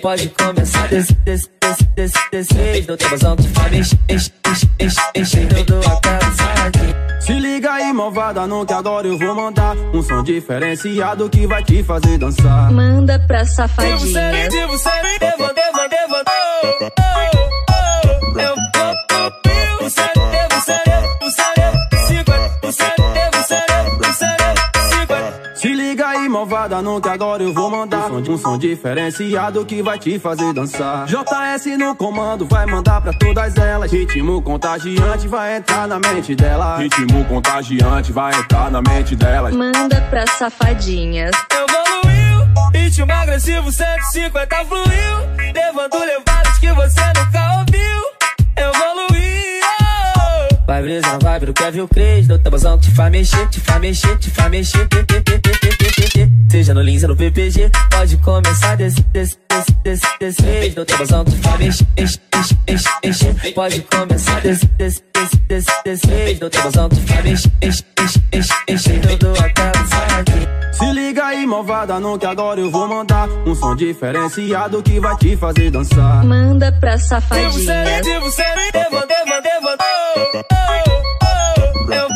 Pode começar desse, desse, desse, desse, desse No tabuzão que vai enche, enche, enche, enche, enche Todo a casa Se liga aí, malvada, não que agora eu vou mandar Um som diferenciado que vai te fazer dançar. Manda pra safadinha. Devo ser, devo ser, devo, devo, devo, devo malvada, não que agora eu vou mandar um som, um som diferenciado que vai te fazer dançar. JS no comando vai mandar pra todas elas. Ritmo contagiante vai entrar na mente dela. Ritmo contagiante vai entrar na mente delas. Manda pra safadinhas. Evoluiu, ritmo agressivo 150 fluiu, levando levadas que você nunca ouviu. Evoluiu. Vai brisa, vai pro Kevin Cres, do tabuzão que te faz mexer, te faz mexer, te faz mexer. Seja no Lins ou no PPG, pode começar desse, desse, desce, desce, desce. No tabuzão tu vai mexer, enche, enche, enche, enche. Pode começar, desce, desce, desce, desce, desce. No tabuzão tu vai mexer, enche, enche, enche, enche. Tudo até o Se liga aí, malvada, não que agora eu vou mandar um som diferenciado que vai te fazer dançar. Manda pra safadinha. Devo, devo, devo, devo, devo, oh, oh, oh. Eu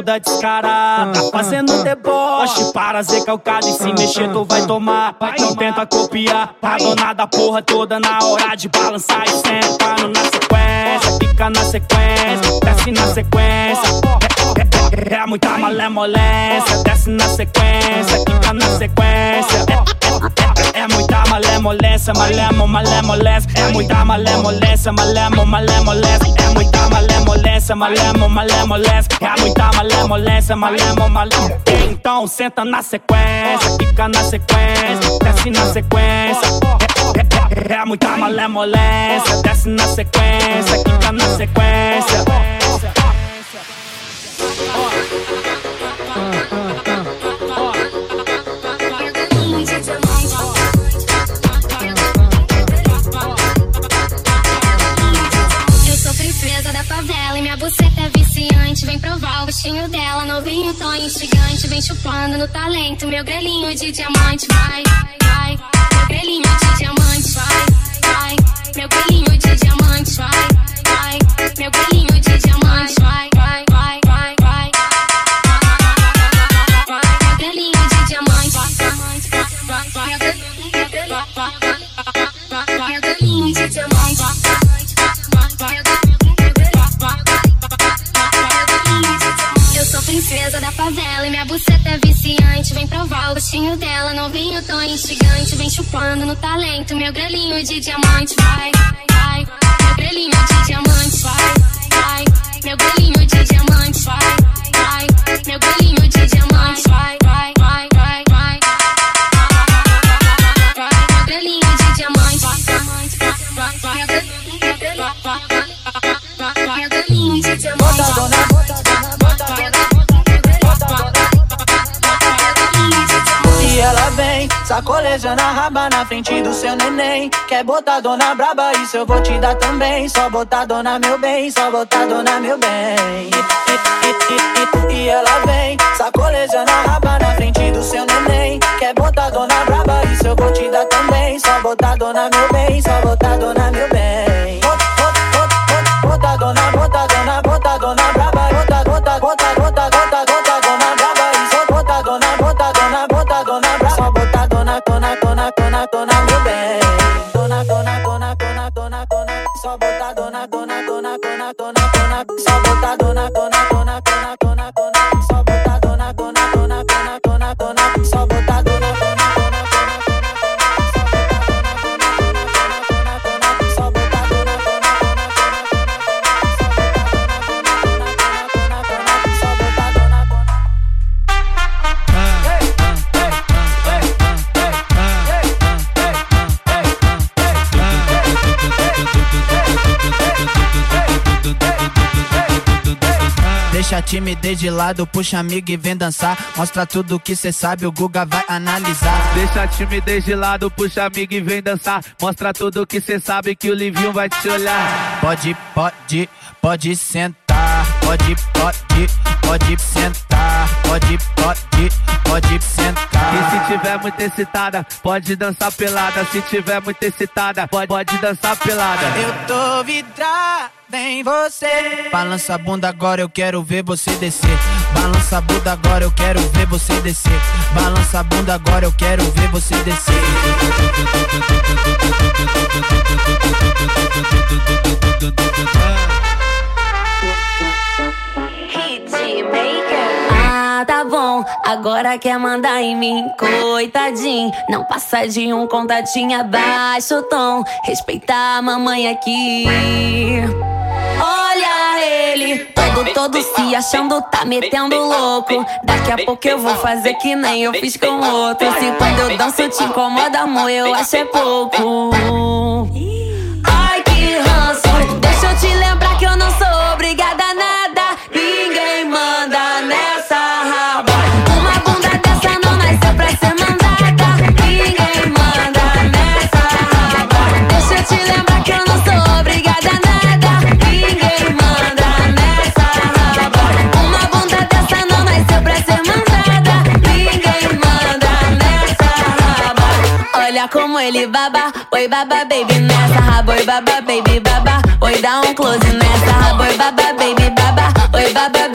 toda descarada, fazendo deboche para ser calcado e se mexer tu vai tomar. Não tenta copiar, a dona da porra toda na hora de balançar e sentando na sequência, fica na sequência, desce na sequência. É, é, é muita malemolência, desce na sequência, fica na sequência. É, é, muita malemolência, malemo, malemolência. É muita malemolência, malemo, malemolência. É muita malemolência, malemo, malemolência. É muita malemolência, malemo, malemo. Então senta na sequência, fica na sequência, desce na sequência. É, é, é muita malemolência, desce na sequência, fica na sequência. Vem provar o gostinho dela. Novinho, tão instigante, vem chupando no talento. Meu grelhinho de diamante, vai, vai. Meu grelhinho de diamante, vai, vai. Meu grelhinho de diamante, vai, vai. Meu grelhinho de diamante, vai, tão instigante. Vem chupando no talento, meu grelhinho de diamante. Vai, vai, meu grelhinho de diamante. Vai, vai, meu grelhinho de diamante. Vai, vai, meu grelhinho vem Sacolejando a raba na frente do seu neném. Quer botar dona braba, isso eu vou te dar também. Só botar dona meu bem, só botar dona meu bem. E, e, e, e ela vem Sacolejando a raba na frente do seu neném. Quer botar dona braba, isso eu vou te dar também. Só botar dona meu bem, só botar dona meu bem dona. Só lado, puxa amigo e vem dançar. Mostra tudo que cê sabe, o Guga vai analisar. Deixa a timidez de lado, puxa amigo e vem dançar. Mostra tudo que cê sabe que o Livinho vai te olhar. Pode, pode, pode sentar. Pode, pode, pode sentar. Pode, pode, pode sentar. E se tiver muito excitada, pode dançar pelada. Se tiver muito excitada, pode, pode dançar pelada. Eu tô vidrada em você. Balança a bunda agora, eu quero ver você descer. Balança a bunda agora, eu quero ver você descer. Balança a bunda agora, eu quero ver você descer. Agora quer mandar em mim, coitadinho. Não passa de um contatinho abaixo o tom. Respeitar a mamãe aqui. Olha ele, todo, todo se achando, tá metendo louco. Daqui a pouco eu vou fazer que nem eu fiz com outro. Se quando eu danço te incomoda, amor, eu acho é pouco. Ai, que ranço. Como ele baba, oi baba baby nessa. Raba, oi baba baby baba, oi dá um close nessa. Raba, oi baba baby baba, oi baba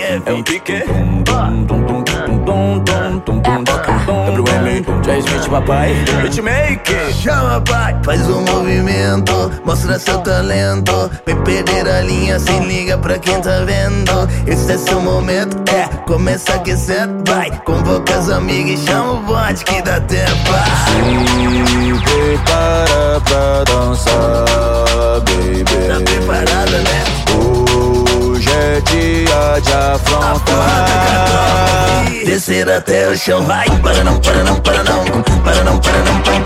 é. É o Piquet. WM, Jay Smith, papai. Hitmaker. Chama, pai, faz um movimento, mostra seu talento. Vem perder a linha, se liga pra quem tá vendo. Esse é seu momento, é, começa a aquecer, vai. Convoca as amigas e chama o bote que dá tempo. Se prepara pra dançar, dia de afrontar. Descer até o chão, vai. Para não, para não, para não. Para não, para não, pam, pam.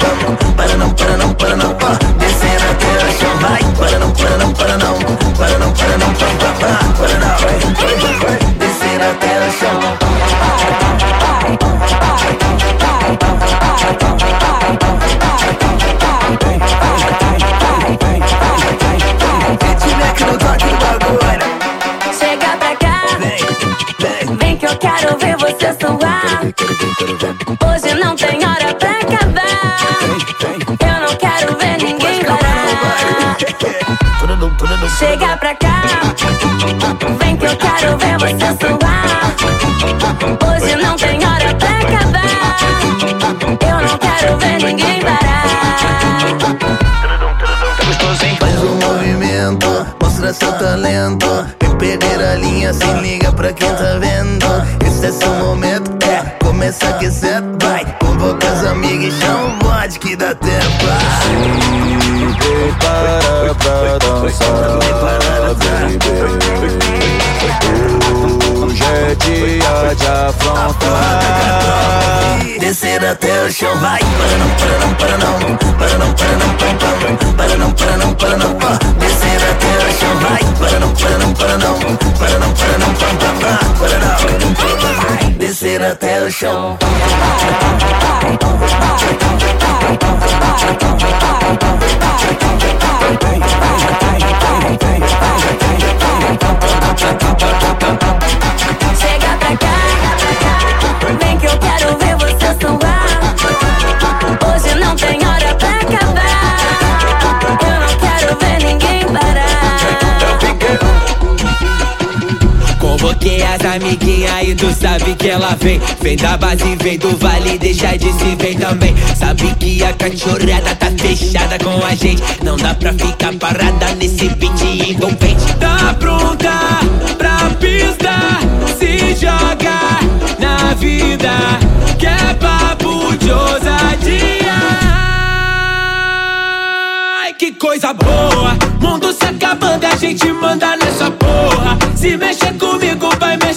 Descer até o chão, vai. Para não, para não, para não. Para não, para não, tu sabe que ela vem Vem da base, vem do vale, deixa de se vem também Sabe que a cachorrada tá fechada com a gente Não dá pra ficar parada nesse beat envolvente Tá pronta pra pista, se joga na vida Que é papo de ousadia que coisa boa. Mundo se acabando, a gente manda nessa porra. Se mexer comigo, vai mexer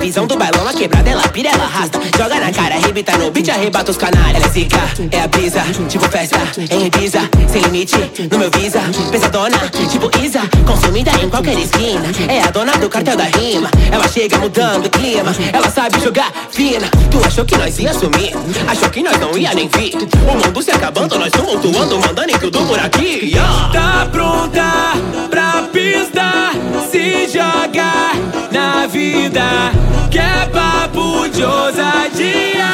visão do bailão, a quebrada ela pira, ela arrasta. Joga na cara, arrebita no beat, arrebata os canalhas. Ela é zica, é a brisa, tipo festa em Ibiza. Sem limite, no meu visa. Pesadona, tipo Isa. Consumida em qualquer esquina. É a dona do cartel da rima. Ela chega mudando o clima. Ela sabe jogar fina. Tu achou que nós ia sumir? Achou que nós não ia nem vir? O mundo se acabando, nós tumultuando, mandando em tudo por aqui. Yeah. Tá pronta pra pista? Se joga na vida. Que é papo de ousadia.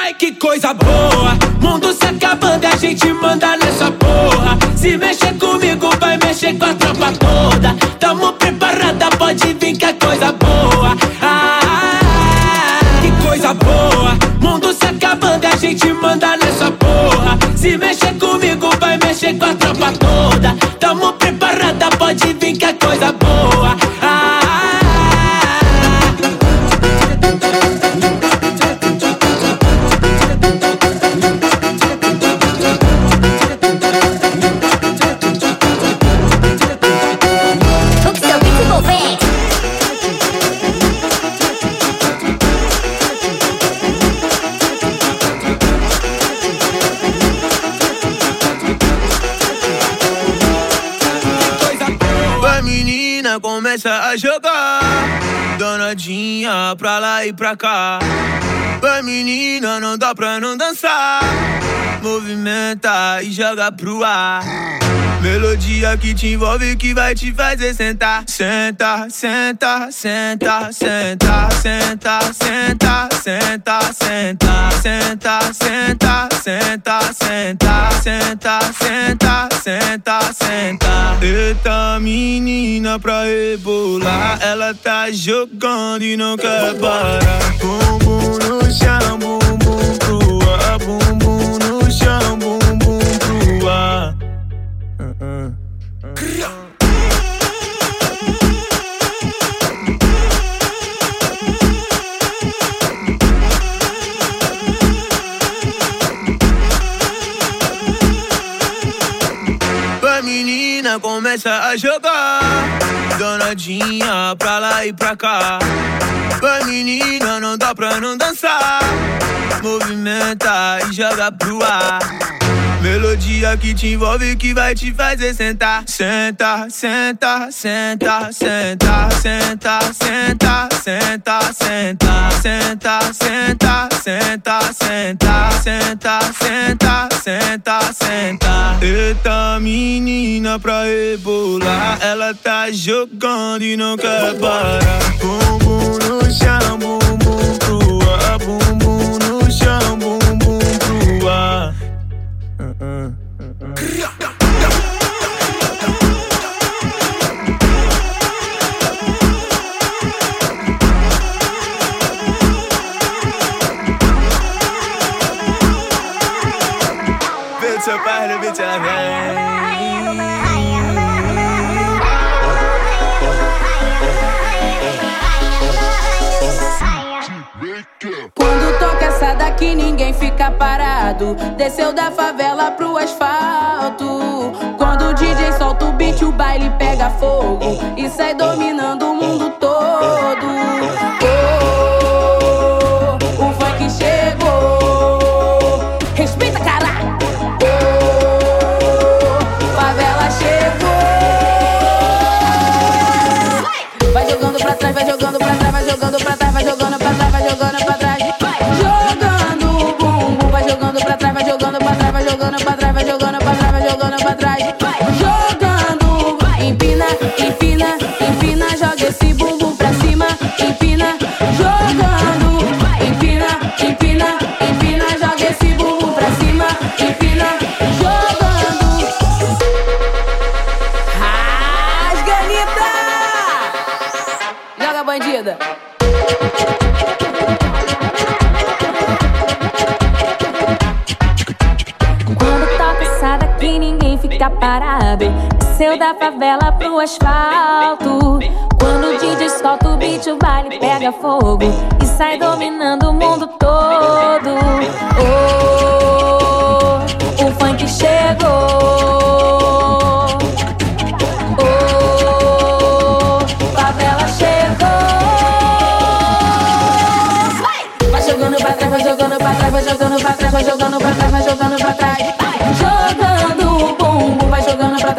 Ai, que coisa boa. Mundo se acabando, a gente manda nessa porra. Se mexer comigo, vai mexer com a tropa toda. Tamo preparada, pode vir que é coisa boa. Ah, que coisa boa. Mundo se acabando, a gente manda nessa porra. Se mexer comigo, vai mexer com a tropa toda. Tamo preparada, pode vir que é coisa boa. A jogar. Danadinha pra lá e pra cá. Vai menina, não dá pra não dançar Movimenta e joga pro ar Melodia que te envolve que vai te fazer sentar Senta, senta, senta, senta, senta, senta, senta, senta, senta, senta, senta, senta, senta, senta, senta, senta. Eita menina pra rebolar, ela tá jogando e não quer parar. Bumbum no chão, bumbum pro ar, bumbum jogar Danadinha pra lá e pra cá. A menina não dá pra não dançar. Movimenta e joga pro ar Melodia que te envolve que vai te fazer sentar Senta, senta, senta, senta, senta, senta, senta, senta, senta, senta, senta, senta, senta, senta, senta, senta. Eita menina pra rebolar, ela tá jogando e não quer parar. Bumbum no chão, bumbum pro ar, bumbum no chão, bumbum pro ar. Bitte beide, bitte rein. Daqui, ninguém fica parado. Desceu da favela pro asfalto. Quando o DJ solta o beat, o baile pega fogo. E sai dominando o mundo todo. fica parado. Seu da favela pro asfalto. Quando te DJ solta o beat, o baile pega fogo. E sai dominando o mundo todo. Oh, o funk chegou. Oh, favela chegou. Vai jogando pra trás, vai jogando pra trás, vai jogando pra trás, vai jogando pra trás, vai jogando pra trás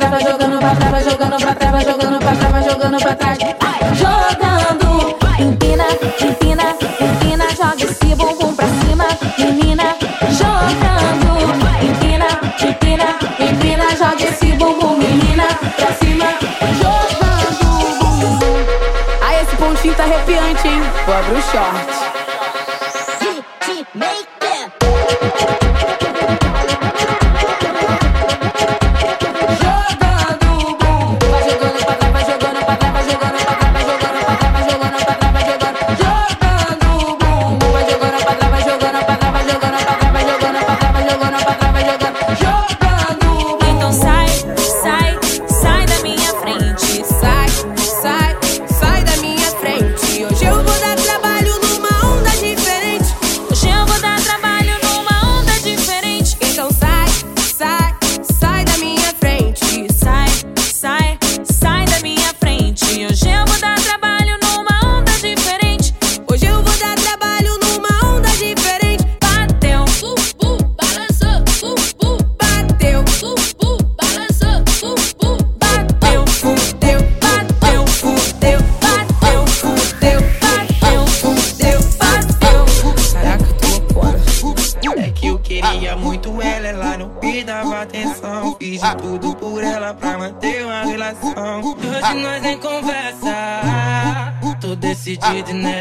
trás, vai jogando pra trás, vai jogando pra trás, vai jogando pra trás, vai jogando pra trás. Jogando, empina, empina, empina, joga esse bumbum pra cima, menina. Jogando, empina, empina, empina, joga esse bumbum, menina, pra cima. Jogando. Aí esse pontinho tá arrepiante, hein? Vou abrir o short. breathing in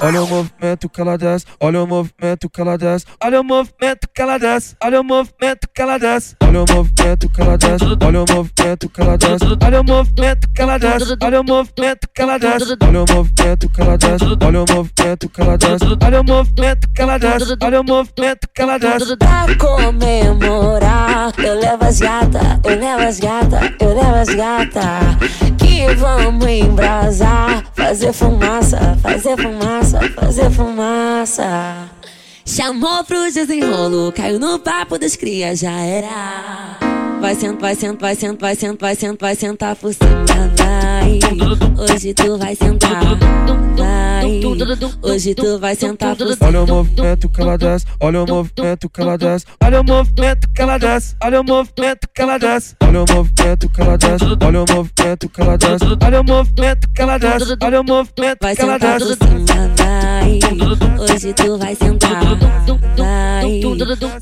Olha o movimento que ela desce, olha o movimento que ela desce, olha o movimento que ela desce, olha o movimento que ela desce, olha o movimento que ela desce, olha o movimento que ela desce, olha o movimento que ela desce, olha o movimento que ela desce, olha o movimento que ela desce, olha o movimento que ela desce, olha o movimento que ela desce, olha o movimento que ela desce. Pra comemorar, eu levo as gata, eu levo as gata, eu levo as gata. E vamos embrasar, fazer fumaça, fazer fumaça, fazer fumaça. Chamou pro desenrolo, caiu no papo das cria, já era. Vai sentar, vai sentar, vai sentar, vai sentar, vai sentar, vai sentar por cima, vai. Hoje tu vai sentar, vai. Hoje tu vai sentar por cima. Olha o movimento que ela desce, olha o movimento que ela desce, olha o movimento que ela desce, olha o movimento que ela desce, olha o movimento que ela desce, olha o movimento que ela desce, olha o movimento que ela desce, olha o movimento Vai que ela sentar por desce. cima, vai. Hoje tu vai sentar, vai.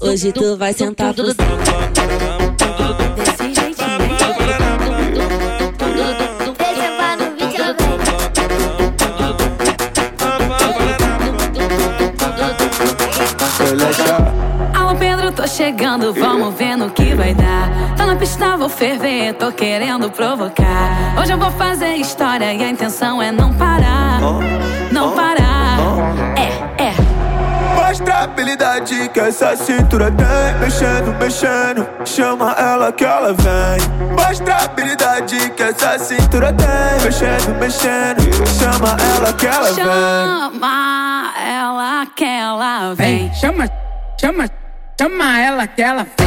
Hoje tu vai sentar por cima. Tô chegando, vamos ver no que vai dar. Tá na pista, vou ferver, tô querendo provocar. Hoje eu vou fazer história e a intenção é não parar. Não parar. É, é. Mostra a habilidade que essa cintura tem. Mexendo, mexendo, chama ela que ela vem. Mostra a habilidade que essa cintura tem. Mexendo, mexendo, chama ela que ela vem. Chama ela que ela vem. Chama, chama, chama ela que ela vem.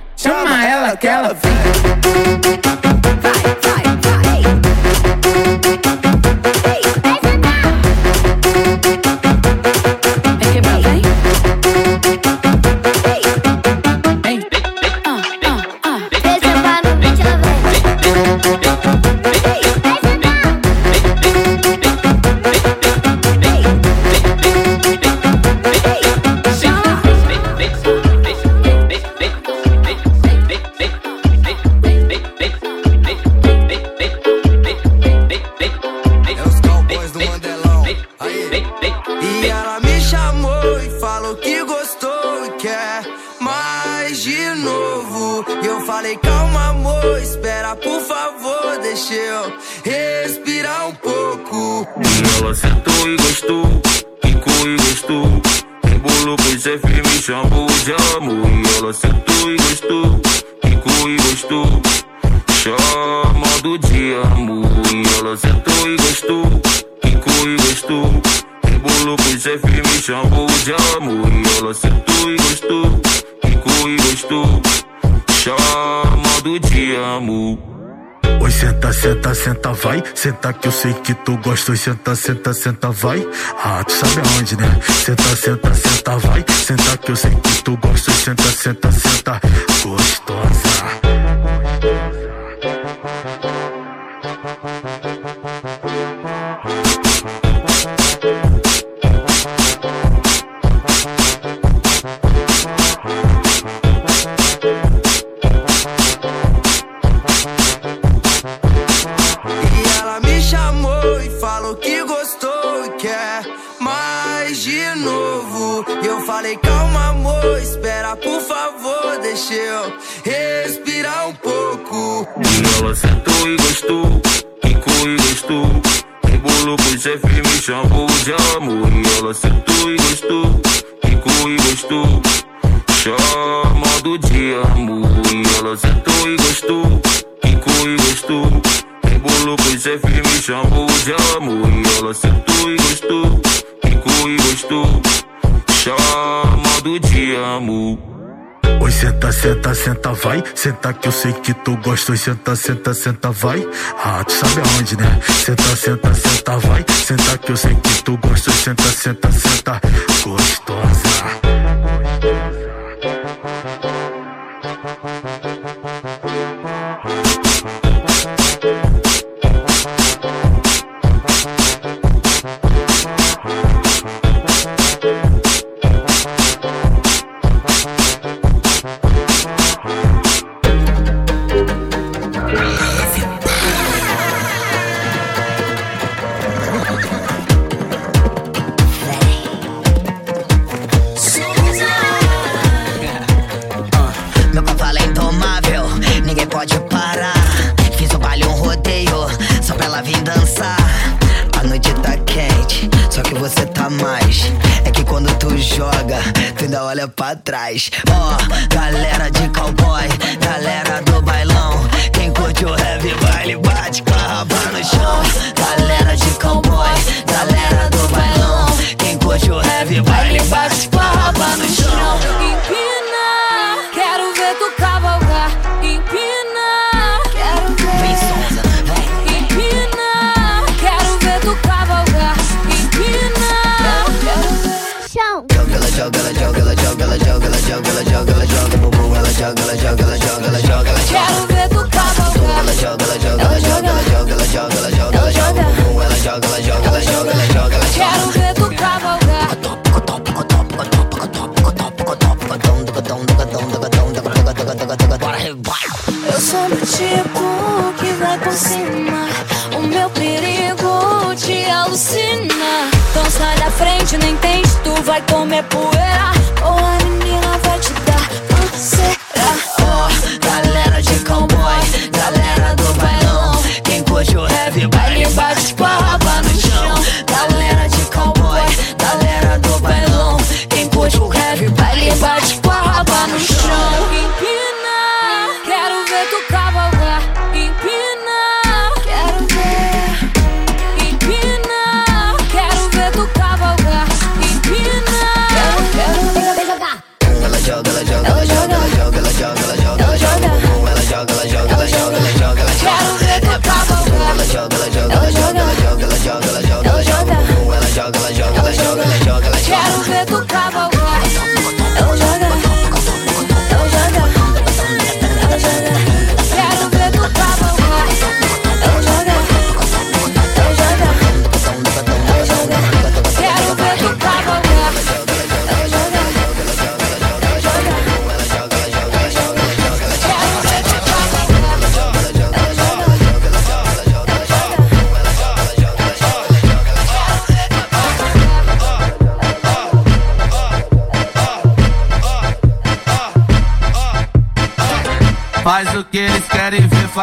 chama ela que ela vem. Senta, vai. Senta que eu sei que tu gosta. Oi, senta, senta, senta, vai. Ah, tu sabe aonde, né? Senta, senta, senta, vai. Senta que eu sei que tu gosta. Oi, senta, senta, senta, gostosa. Senta, vai. Senta que eu sei que tu gosta. Senta, senta, senta, vai. Ah, tu sabe aonde, né? Senta, senta, senta, vai. Senta que eu sei que tu gosta. Senta, senta, senta, gostosa. Ela joga, ela joga, ela joga, ela joga, ela joga, ela joga, ela joga. Quero ver tu cavalgar. Eu sou do tipo que vai por cima. O meu perigo te alucina. Então sai da frente, nem tente, tu vai comer poeira.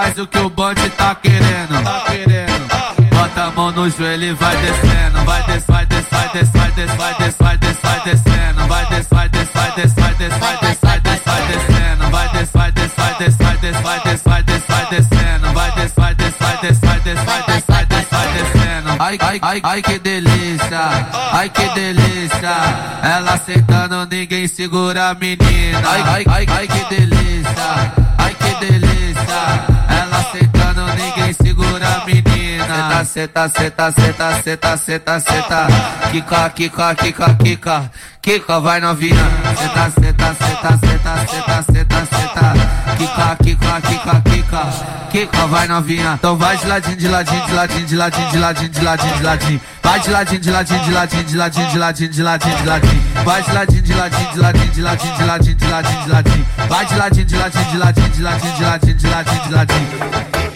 Faz o que o bonde tá querendo. Tá. Bota a mão no joelho e vai descendo. Vai des, vai des, vai des, vai des, vai des, vai vai descendo. Vai des, vai des, vai des, vai des, vai des, vai vai descendo. Vai des, vai des, vai des, vai des, vai des, vai vai descendo. Vai vai vai vai vai vai vai descendo. Ai, ai, ai, ai que delícia, ai que delícia. Ela aceitando, ninguém segura a menina. Ai, ai, ai, ai que delícia, ai que delícia. Ela aceitando, ninguém segura a menina. Seta, seta, seta, seta, seta, seta. Kika, kika, kika, kika. Kika, vai novinha. Seta, seta, seta, seta, seta, seta, seta. Kika, kika, kika, kika. Kika, vai novinha. Então vai de ladinho, de ladinho, de ladinho, de ladinho, de ladinho, de ladinho, de ladinho. Vai de ladinho, de ladinho, de ladinho, de ladinho, de ladinho, de ladinho, de ladinho. Vai de ladinho, de ladinho, de ladinho, de ladinho, de ladinho, de ladinho, de ladinho. Vai de ladinho, de ladinho, de ladinho, de ladinho, de ladinho, de ladinho, de ladinho.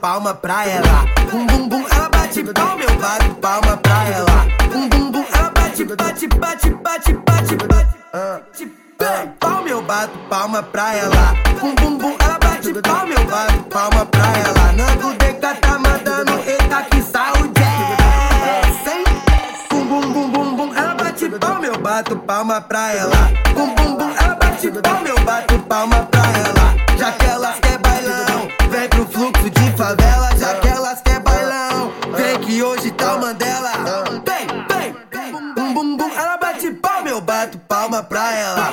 Palma pra ela. Bum bum bum, ela bate palma, eu bato palma pra ela. Bum bum bum, ela bate, bate, bate, bate, bate, bate. Bate palma, eu bato palma pra ela. Bum bum bum, ela bate palma, eu bato palma pra ela. Nando DK tá mandando, eita que saúde é. Bum bum bum bum bum, ela bate palma, eu bato palma pra ela. Bato palma pra ela.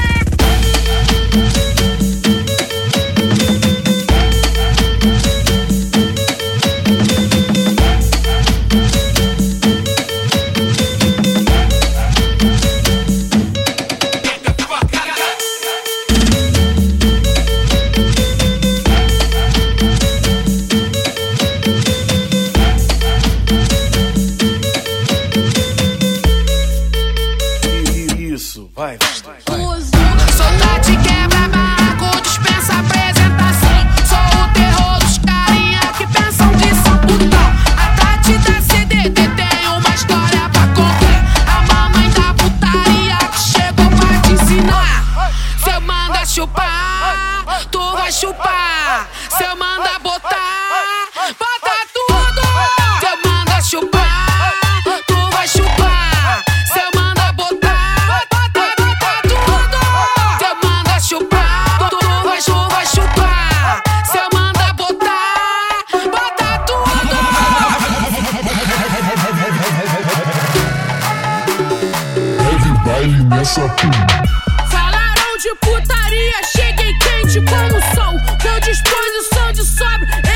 Falaram de putaria, cheguei quente como sol. Com disposição de sobe.